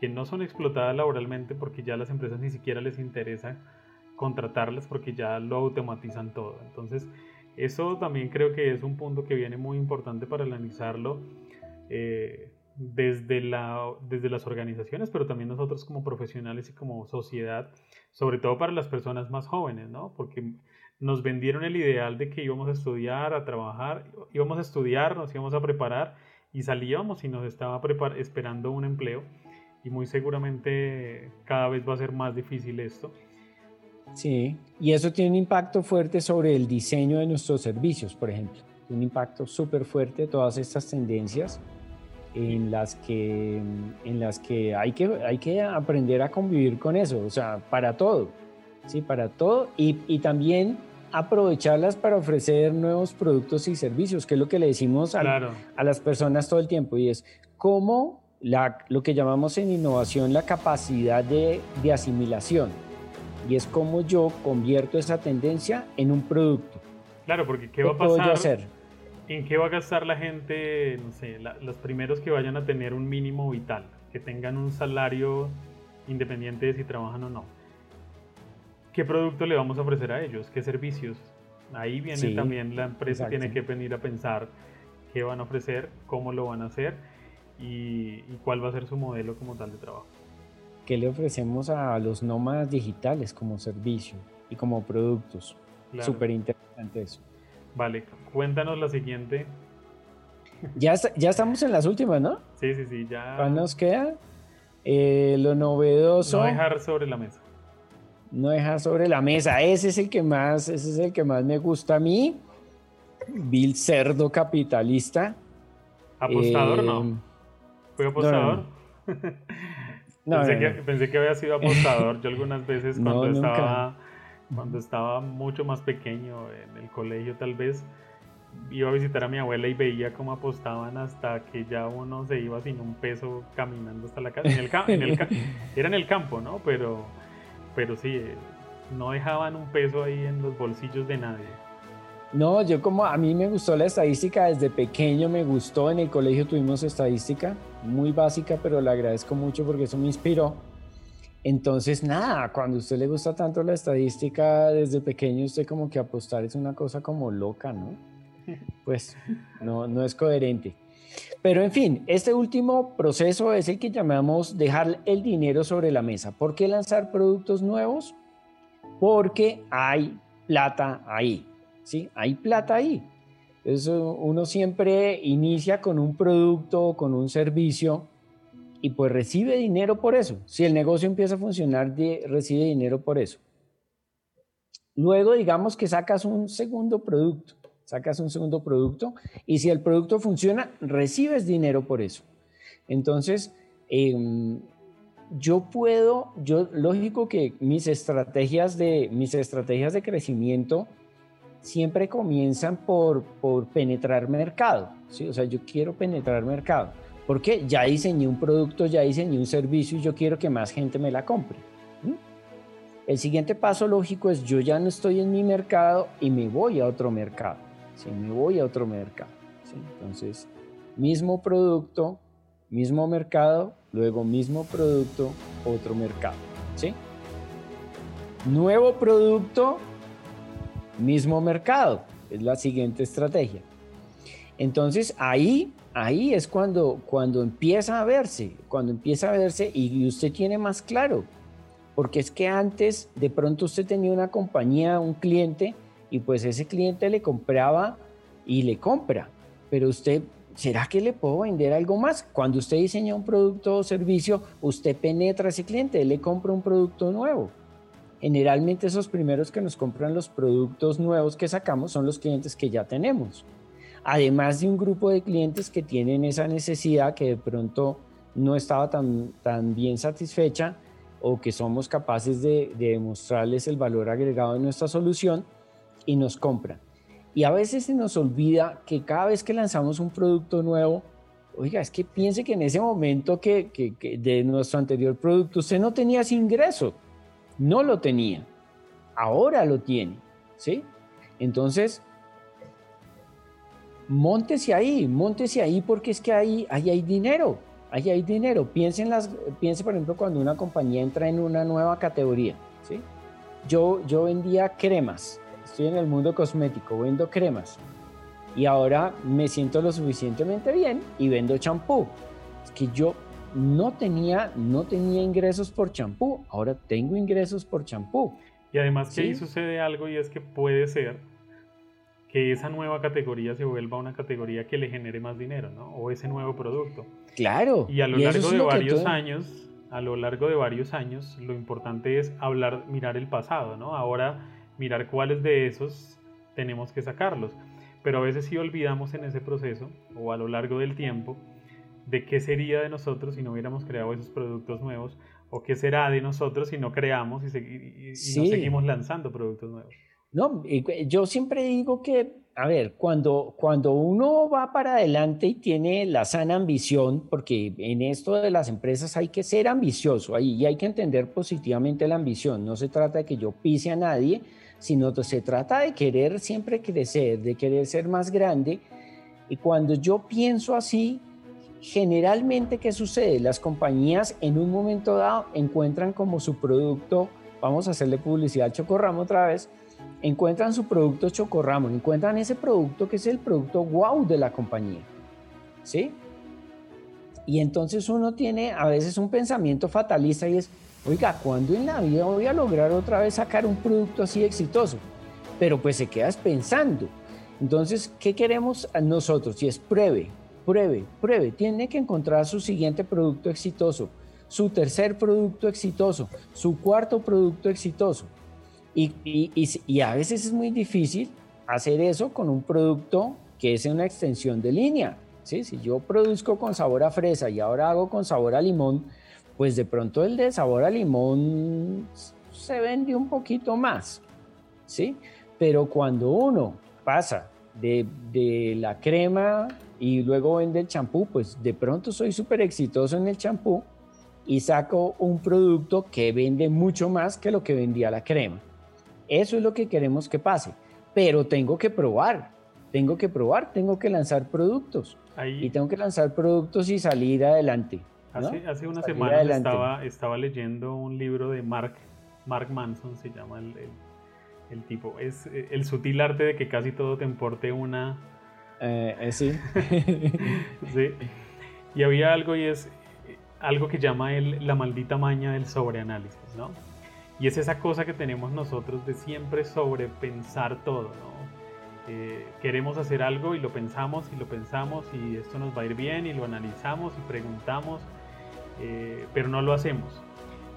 que no son explotadas laboralmente porque ya a las empresas ni siquiera les interesa contratarlas porque ya lo automatizan todo. Entonces, eso también creo que es un punto que viene muy importante para analizarlo eh, desde, la, desde las organizaciones, pero también nosotros como profesionales y como sociedad, sobre todo para las personas más jóvenes, ¿no? Porque nos vendieron el ideal de que íbamos a estudiar, a trabajar, íbamos a estudiar, nos íbamos a preparar y salíamos y nos estaba esperando un empleo y muy seguramente cada vez va a ser más difícil esto. Sí, y eso tiene un impacto fuerte sobre el diseño de nuestros servicios, por ejemplo. Un impacto súper fuerte todas estas tendencias en las que, en las que, hay, que hay que aprender a convivir con eso, o sea, para todo, ¿sí? Para todo y, y también aprovecharlas para ofrecer nuevos productos y servicios, que es lo que le decimos a, a las personas todo el tiempo, y es cómo la, lo que llamamos en innovación la capacidad de, de asimilación y es como yo convierto esa tendencia en un producto. Claro, porque ¿qué va a pasar? hacer? ¿En qué va a gastar la gente, no sé, los primeros que vayan a tener un mínimo vital, que tengan un salario independiente de si trabajan o no? ¿Qué producto le vamos a ofrecer a ellos? ¿Qué servicios? Ahí viene también la empresa tiene que venir a pensar qué van a ofrecer, cómo lo van a hacer y cuál va a ser su modelo como tal de trabajo. ¿Qué le ofrecemos a los nómadas digitales como servicio y como productos? Súper interesante eso. Vale, cuéntanos la siguiente. Ya, ya estamos en las últimas, ¿no? Sí, sí, sí, ya. ¿Cuándo nos queda? Eh, lo novedoso. No dejar sobre la mesa. No dejar sobre la mesa. Ese es el que más, ese es el que más me gusta a mí. Bill Cerdo capitalista. ¿Apostador no? Eh, ¿Fue apostador? pensé, que, había sido apostador. Yo algunas veces cuando estaba cuando estaba mucho más pequeño en el colegio tal vez iba a visitar a mi abuela y veía cómo apostaban hasta que ya uno se iba sin un peso caminando hasta la casa. En el, era en el campo, ¿no? Pero, pero sí, no dejaban un peso ahí en los bolsillos de nadie. No, yo como a mí me gustó la estadística desde pequeño, me gustó, en el colegio tuvimos estadística, muy básica, pero le agradezco mucho porque eso me inspiró. Entonces, nada, cuando a usted le gusta tanto la estadística desde pequeño, usted como que apostar es una cosa como loca, ¿no? Pues no, no es coherente. Pero en fin, este último proceso es el que llamamos dejar el dinero sobre la mesa. ¿Por qué lanzar productos nuevos? Porque hay plata ahí. ¿Sí? Hay plata ahí. Entonces uno siempre inicia con un producto, con un servicio y pues recibe dinero por eso. Si el negocio empieza a funcionar, recibe dinero por eso. Luego digamos que sacas un segundo producto, sacas un segundo producto y si el producto funciona, recibes dinero por eso. Entonces, em, yo puedo, yo lógico que mis estrategias de, mis estrategias de crecimiento siempre comienzan por, por penetrar mercado. ¿sí? O sea, yo quiero penetrar mercado. Porque ya diseñé un producto, ya diseñé un servicio y yo quiero que más gente me la compre. El siguiente paso lógico es yo ya no estoy en mi mercado y me voy a otro mercado. ¿sí? Me voy a otro mercado. Entonces, mismo producto, mismo mercado, luego mismo producto, otro mercado. ¿sí? Nuevo producto, mismo mercado. Es la siguiente estrategia. Entonces ahí, ahí es cuando, cuando empieza a verse, cuando empieza a verse y usted tiene más claro. Porque es que antes de pronto usted tenía una compañía, un cliente, y pues ese cliente le compraba y le compra. Pero usted, ¿será que le puedo vender algo más? Cuando usted diseña un producto o servicio, usted penetra a ese cliente, le compra un producto nuevo. Generalmente esos primeros que nos compran los productos nuevos que sacamos son los clientes que ya tenemos. Además de un grupo de clientes que tienen esa necesidad que de pronto no estaba tan, tan bien satisfecha o que somos capaces de, de demostrarles el valor agregado de nuestra solución y nos compran. Y a veces se nos olvida que cada vez que lanzamos un producto nuevo, oiga, es que piense que en ese momento que, que, que de nuestro anterior producto usted no tenía ese ingreso no lo tenía, ahora lo tiene, ¿sí? Entonces, montese ahí, montese ahí porque es que ahí, ahí hay dinero, ahí hay dinero. Piense, las, piense, por ejemplo, cuando una compañía entra en una nueva categoría, ¿sí? Yo, yo vendía cremas, estoy en el mundo cosmético, vendo cremas y ahora me siento lo suficientemente bien y vendo champú. Es que yo no tenía, no tenía ingresos por champú, ahora tengo ingresos por champú. Y además que ahí sucede algo y es que puede ser que esa nueva categoría se vuelva una categoría que le genere más dinero, ¿no? O ese nuevo producto. Claro. Y a lo largo de varios años, a lo largo de varios años, lo importante es hablar, mirar el pasado, ¿no? Ahora mirar cuáles de esos tenemos que sacarlos. Pero a veces sí olvidamos en ese proceso o a lo largo del tiempo de qué sería de nosotros si no hubiéramos creado esos productos nuevos o qué será de nosotros si no creamos y, no seguimos lanzando productos nuevos. No, yo siempre digo que, a ver, cuando, cuando uno va para adelante y tiene la sana ambición, porque en esto de las empresas hay que ser ambicioso y hay que entender positivamente la ambición, no se trata de que yo pise a nadie, sino que se trata de querer siempre crecer, de querer ser más grande. Y cuando yo pienso así, generalmente, ¿qué sucede? Las compañías en un momento dado encuentran como su producto, vamos a hacerle publicidad al Chocorramo otra vez, encuentran su producto Chocorramo, encuentran ese producto que es el producto wow de la compañía. ¿Sí? Y entonces uno tiene a veces un pensamiento fatalista y es, oiga, ¿cuándo en la vida voy a lograr otra vez sacar un producto así exitoso? Pero pues se quedas pensando. Entonces, ¿qué queremos nosotros? Y es pruebe, pruebe, pruebe, tiene que encontrar su siguiente producto exitoso, su tercer producto exitoso, su cuarto producto exitoso. Y, y, a veces es muy difícil hacer eso con un producto que es una extensión de línea. ¿sí? Si yo produzco con sabor a fresa y ahora hago con sabor a limón, pues de pronto el de sabor a limón se vende un poquito más. ¿sí? Pero cuando uno pasa de la crema y luego vende el champú, pues de pronto soy súper exitoso en el champú y saco un producto que vende mucho más que lo que vendía la crema. Eso es lo que queremos que pase, pero tengo que probar, tengo que probar, tengo que lanzar productos y tengo que lanzar productos y salir adelante. Hace, hace una semana estaba, estaba leyendo un libro de Mark, Mark Manson, se llama el, el, el tipo, es el sutil arte de que casi todo te importe una eh, eh, sí. sí. Y había algo y es algo que llama el, la maldita maña del sobreanálisis, ¿no? Y es esa cosa que tenemos nosotros de siempre sobrepensar todo, ¿no? Eh, queremos hacer algo y lo pensamos y lo pensamos y esto nos va a ir bien y lo analizamos y preguntamos, pero no lo hacemos.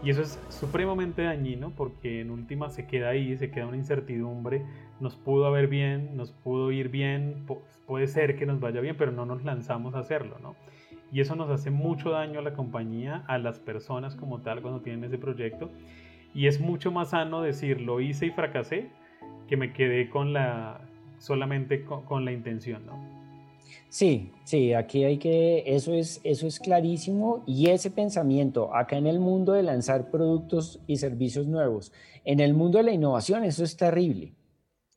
Y eso es supremamente dañino porque en última se queda ahí, se queda una incertidumbre, nos pudo haber bien, nos pudo ir bien, puede ser que nos vaya bien, pero no nos lanzamos a hacerlo, ¿no? Y eso nos hace mucho daño a la compañía, a las personas como tal cuando tienen ese proyecto. Y es mucho más sano decir, lo hice y fracasé, que me quedé con la, solamente con, la intención, ¿no? Sí, sí, aquí hay que, eso es, eso es clarísimo y ese pensamiento acá en el mundo de lanzar productos y servicios nuevos, en el mundo de la innovación, eso es terrible,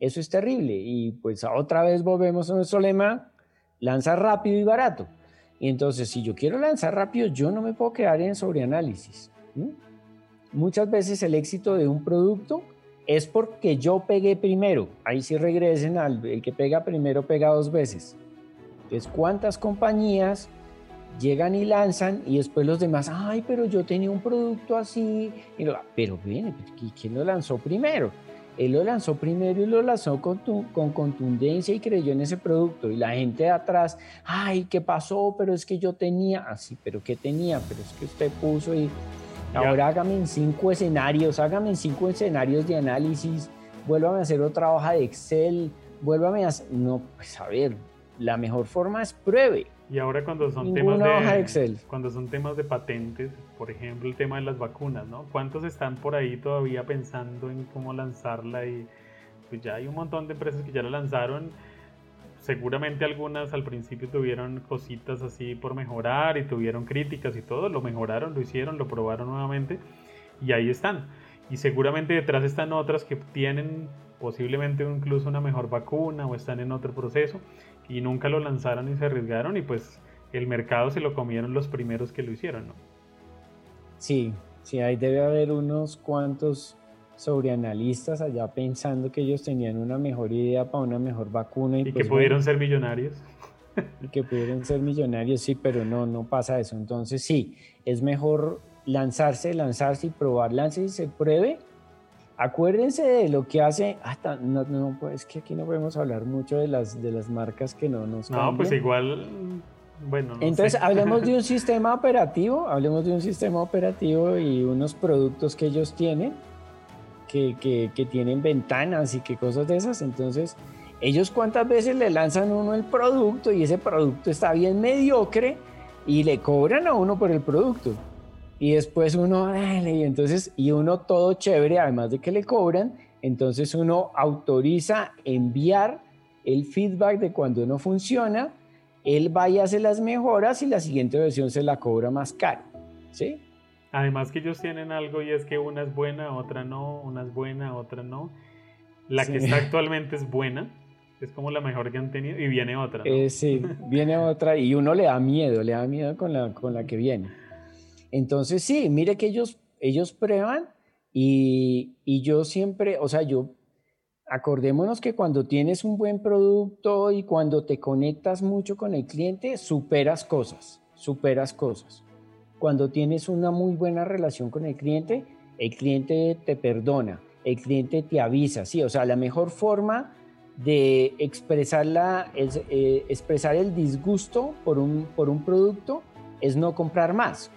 eso es terrible y pues otra vez volvemos a nuestro lema, lanza rápido y barato. Y entonces, si yo quiero lanzar rápido, yo no me puedo quedar en sobreanálisis. Muchas veces el éxito de un producto es porque yo pegué primero. Ahí sí regresen al el que pega primero pega dos veces. Entonces, ¿cuántas compañías llegan y lanzan y después los demás, ay, pero yo tenía un producto así, pero viene, ¿quién lo lanzó primero? Él lo lanzó primero y lo lanzó con, con, contundencia y creyó en ese producto. Y la gente de atrás, ay, ¿qué pasó? Pero es que yo tenía, así, ah, pero ¿qué tenía? Pero es que usted puso y ahora hágame en cinco escenarios, hágame en cinco escenarios de análisis, vuélvame a hacer otra hoja de Excel, vuélvame a... No, pues a ver, la mejor forma es pruebe. Y ahora cuando son temas de Excel. cuando son temas de patentes, por ejemplo el tema de las vacunas, ¿no? ¿Cuántos están por ahí todavía pensando en cómo lanzarla? Y pues ya hay un montón de empresas que ya la lanzaron. Seguramente algunas al principio tuvieron cositas así por mejorar y tuvieron críticas y todo, lo mejoraron, lo hicieron, lo probaron nuevamente y ahí están. Y seguramente detrás están otras que tienen posiblemente incluso una mejor vacuna o están en otro proceso y nunca lo lanzaron y se arriesgaron y pues el mercado se lo comieron los primeros que lo hicieron, ¿no? Sí, sí, ahí debe haber unos cuantos sobreanalistas allá pensando que ellos tenían una mejor idea para una mejor vacuna. Y, que pues, pudieron ser millonarios. Y que pudieron ser millonarios, sí, pero no, no pasa eso. Entonces sí, es mejor lanzarse, lanzarse y probar, lanzarse y se pruebe Acuérdense de lo que hace. Hasta, no, no, pues que aquí no podemos hablar mucho de las, de las marcas que no nos. No, pues igual. Bueno, Entonces, hablemos de un sistema operativo, hablemos de un sistema operativo y unos productos que ellos tienen, que, que, que tienen ventanas y que cosas de esas. Entonces, ellos cuántas veces le lanzan uno el producto y ese producto está bien mediocre y le cobran a uno por el producto y después uno, y entonces, y uno todo chévere, además de que le cobran, entonces uno autoriza enviar el feedback de cuando uno funciona, él va y hace las mejoras y la siguiente versión se la cobra más caro, ¿sí? Además que ellos tienen algo y es que una es buena, otra no, una es buena, otra no. La que está actualmente es buena, es como la mejor que han tenido y viene otra. Eh, sí, viene otra y uno le da miedo, le da miedo con la, con la que viene. Entonces, sí, mire que ellos, ellos prueban y, yo siempre, o sea, yo, acordémonos que cuando tienes un buen producto y cuando te conectas mucho con el cliente, superas cosas, superas cosas. Cuando tienes una muy buena relación con el cliente, el cliente te perdona, el cliente te avisa, sí, o sea, la mejor forma de expresar, eh, expresar el disgusto por un, por un producto es no comprar más.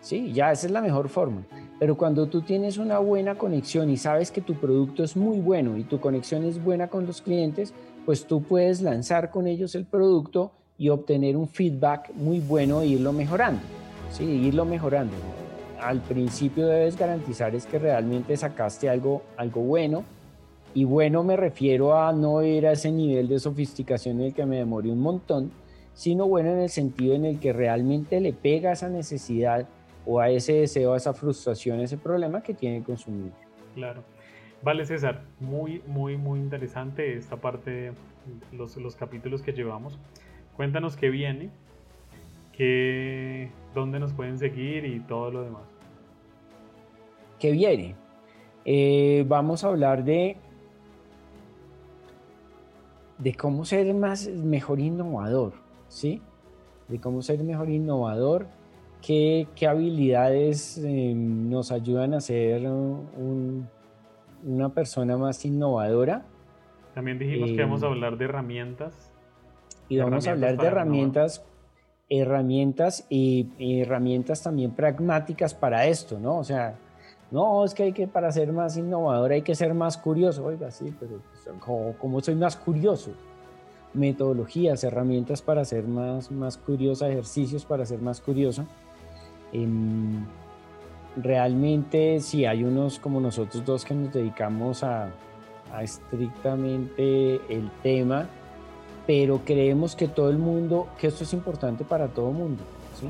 Sí, ya esa es la mejor forma. Pero cuando tú tienes una buena conexión y sabes que tu producto es muy bueno y tu conexión es buena con los clientes, pues tú puedes lanzar con ellos el producto y obtener un feedback muy bueno e irlo mejorando. Sí, irlo mejorando. Al principio debes garantizar es que realmente sacaste algo, algo bueno. Y bueno me refiero a no ir a ese nivel de sofisticación en el que me demoré un montón, sino bueno en el sentido en el que realmente le pega esa necesidad o a ese deseo, a esa frustración, a ese problema que tiene el consumidor. Claro. Vale, César, muy, muy, muy interesante esta parte, los, los capítulos que llevamos. Cuéntanos qué viene, qué, dónde nos pueden seguir y todo lo demás. ¿Qué viene? Eh, vamos a hablar de, de cómo ser más, mejor innovador, ¿sí? De cómo ser mejor innovador ¿Qué, habilidades eh, nos ayudan a ser una persona más innovadora? También dijimos que vamos a eh, hablar de herramientas. Y vamos a hablar de herramientas, herramientas y, herramientas también pragmáticas para esto, ¿no? O sea, no, es que hay que para ser más innovador hay que ser más curioso. Oiga, sí, pero ¿cómo, soy más curioso? Metodologías, herramientas para ser más, más curioso, ejercicios para ser más curioso. Em, realmente si hay unos como nosotros dos que nos dedicamos a, estrictamente el tema, pero creemos que todo el mundo, que esto es importante para todo el mundo. ¿sí?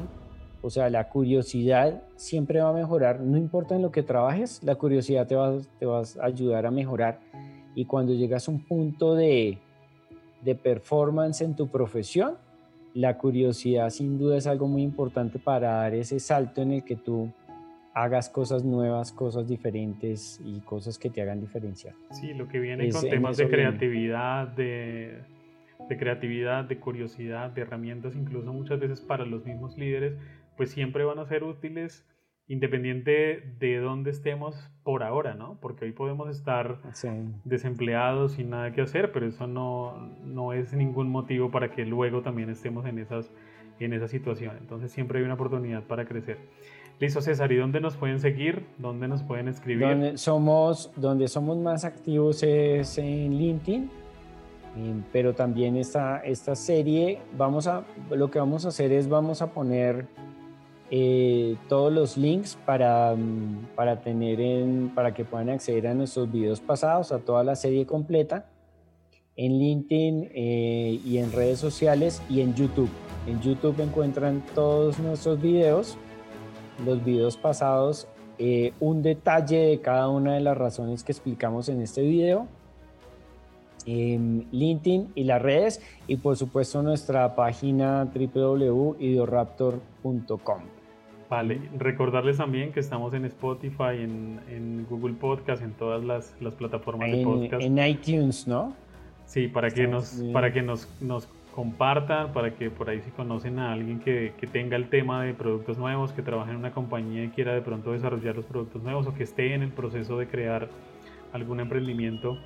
O sea, la curiosidad siempre va a mejorar, no importa en lo que trabajes, la curiosidad te va, te va a ayudar a mejorar. Y cuando llegas a un punto de, de performance en tu profesión, la curiosidad sin duda es algo muy importante para dar ese salto en el que tú hagas cosas nuevas, cosas diferentes y cosas que te hagan diferenciar. Sí, lo que viene con temas de creatividad, de, de, creatividad, de curiosidad, de herramientas, incluso muchas veces para los mismos líderes, pues siempre van a ser útiles independiente de dónde estemos por ahora, ¿no? Porque hoy podemos estar desempleados sin nada que hacer, pero eso no, no, es ningún motivo para que luego también estemos en, esas, en esa situación. Entonces siempre hay una oportunidad para crecer. Listo, César, ¿y dónde nos pueden seguir? ¿Dónde nos pueden escribir? Donde somos, donde somos más activos es en LinkedIn, pero también esta, esta serie, vamos a, lo que vamos a hacer es vamos a poner eh, todos los links para, mm, para, tener en, para que puedan acceder a nuestros videos pasados, a toda la serie completa, en LinkedIn eh, y en redes sociales y en YouTube. En YouTube encuentran todos nuestros videos, los videos pasados, eh, un detalle de cada una de las razones que explicamos en este video, en LinkedIn y las redes y por supuesto nuestra página www.idioraptor.com. Vale, recordarles también que estamos en Spotify, en, Google Podcast, en todas las, plataformas de podcast. En iTunes, ¿no? Sí, para que, nos, para que nos, nos, compartan, para que por ahí si conocen a alguien que, que, tenga el tema de productos nuevos, que trabaje en una compañía y quiera de pronto desarrollar los productos nuevos o que esté en el proceso de crear algún emprendimiento,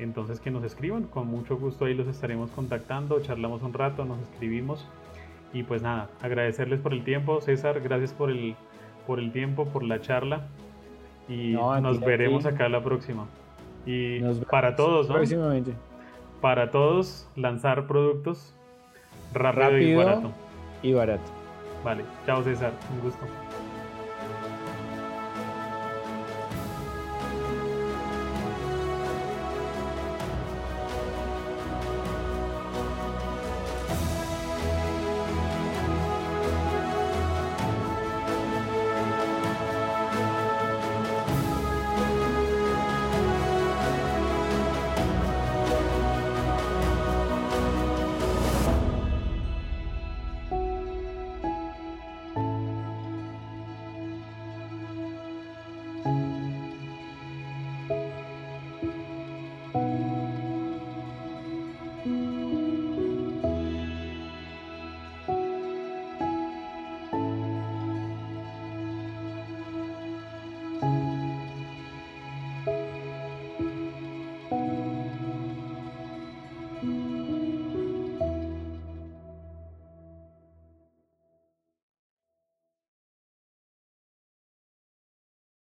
entonces que nos escriban. Con mucho gusto ahí los estaremos contactando, charlamos un rato, nos escribimos y pues nada, agradecerles por el tiempo. César, gracias por el, por el tiempo, por la charla. Y nos veremos acá la próxima. Y para todos, ¿no? Próximamente. Para todos, lanzar productos rápido, y barato. Y barato. Vale, chao César, un gusto.